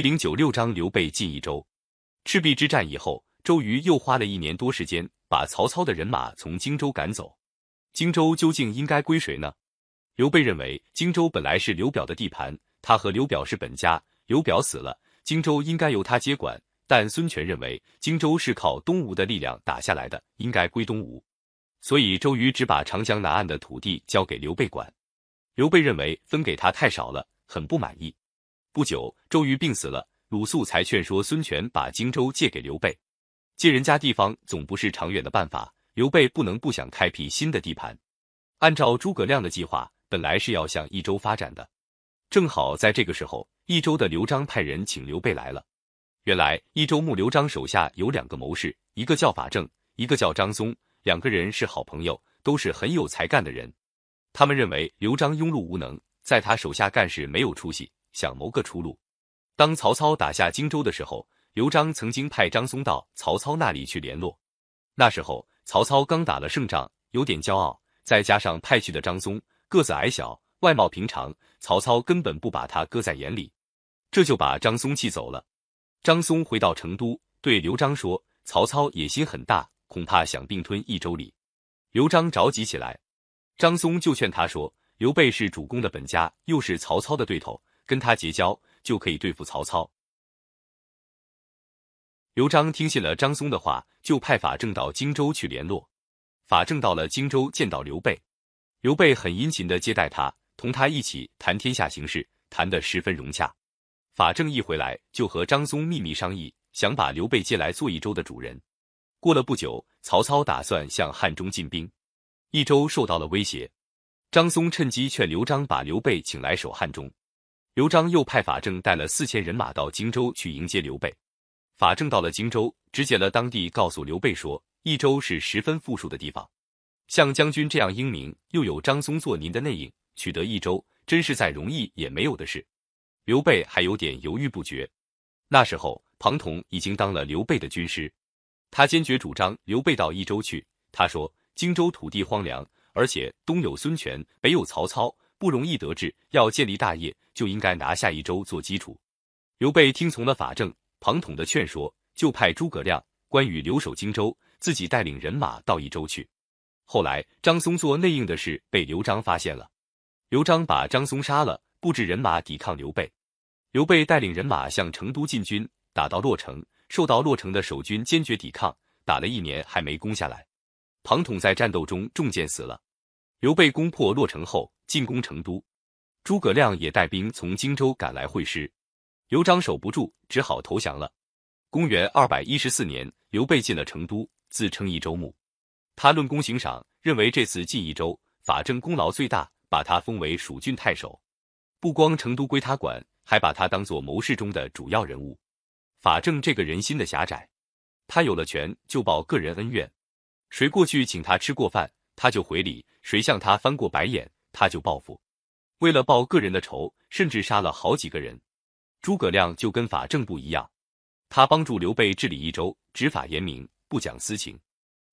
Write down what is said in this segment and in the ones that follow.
一零九六章刘备进益州。赤壁之战以后，周瑜又花了一年多时间把曹操的人马从荆州赶走。荆州究竟应该归谁呢？刘备认为荆州本来是刘表的地盘，他和刘表是本家，刘表死了，荆州应该由他接管。但孙权认为荆州是靠东吴的力量打下来的，应该归东吴。所以周瑜只把长江南岸的土地交给刘备管。刘备认为分给他太少了，很不满意。不久，周瑜病死了，鲁肃才劝说孙权把荆州借给刘备。借人家地方总不是长远的办法，刘备不能不想开辟新的地盘。按照诸葛亮的计划，本来是要向益州发展的。正好在这个时候，益州的刘璋派人请刘备来了。原来益州牧刘璋手下有两个谋士，一个叫法正，一个叫张松，两个人是好朋友，都是很有才干的人。他们认为刘璋庸碌无能，在他手下干事没有出息。想谋个出路。当曹操打下荆州的时候，刘璋曾经派张松到曹操那里去联络。那时候曹操刚打了胜仗，有点骄傲，再加上派去的张松个子矮小，外貌平常，曹操根本不把他搁在眼里，这就把张松气走了。张松回到成都，对刘璋说：“曹操野心很大，恐怕想并吞益州里。”刘璋着急起来，张松就劝他说：“刘备是主公的本家，又是曹操的对头。”跟他结交就可以对付曹操。刘璋听信了张松的话，就派法正到荆州去联络。法正到了荆州，见到刘备，刘备很殷勤的接待他，同他一起谈天下形势，谈得十分融洽。法正一回来，就和张松秘密商议，想把刘备接来做益州的主人。过了不久，曹操打算向汉中进兵，益州受到了威胁。张松趁机劝刘璋把刘备请来守汉中。刘璋又派法正带了四千人马到荆州去迎接刘备。法正到了荆州，直解了当地，告诉刘备说：“益州是十分富庶的地方，像将军这样英明，又有张松做您的内应，取得益州，真是再容易也没有的事。”刘备还有点犹豫不决。那时候，庞统已经当了刘备的军师，他坚决主张刘备到益州去。他说：“荆州土地荒凉，而且东有孙权，北有曹操。”不容易得志，要建立大业，就应该拿下益州做基础。刘备听从了法正、庞统的劝说，就派诸葛亮、关羽留守荆州，自己带领人马到益州去。后来，张松做内应的事被刘璋发现了，刘璋把张松杀了，布置人马抵抗刘备。刘备带领人马向成都进军，打到洛城，受到洛城的守军坚决抵抗，打了一年还没攻下来。庞统在战斗中中箭死了。刘备攻破洛城后。进攻成都，诸葛亮也带兵从荆州赶来会师，刘璋守不住，只好投降了。公元二百一十四年，刘备进了成都，自称益州牧。他论功行赏，认为这次进益州，法正功劳最大，把他封为蜀郡太守。不光成都归他管，还把他当做谋士中的主要人物。法正这个人心的狭窄，他有了权就报个人恩怨，谁过去请他吃过饭，他就回礼；谁向他翻过白眼。他就报复，为了报个人的仇，甚至杀了好几个人。诸葛亮就跟法正不一样，他帮助刘备治理益州，执法严明，不讲私情。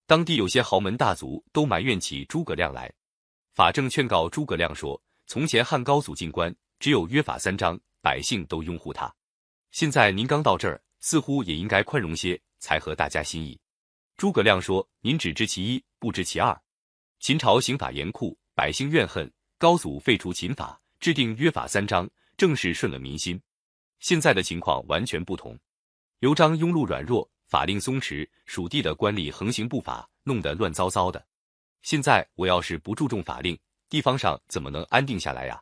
当地有些豪门大族都埋怨起诸葛亮来。法正劝告诸葛亮说：“从前汉高祖进关，只有约法三章，百姓都拥护他。现在您刚到这儿，似乎也应该宽容些，才合大家心意。”诸葛亮说：“您只知其一，不知其二。秦朝刑法严酷。”百姓怨恨高祖废除秦法，制定约法三章，正是顺了民心。现在的情况完全不同，刘璋庸碌软弱，法令松弛，蜀地的官吏横行不法，弄得乱糟糟的。现在我要是不注重法令，地方上怎么能安定下来呀？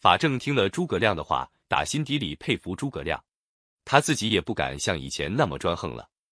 法正听了诸葛亮的话，打心底里佩服诸葛亮，他自己也不敢像以前那么专横了。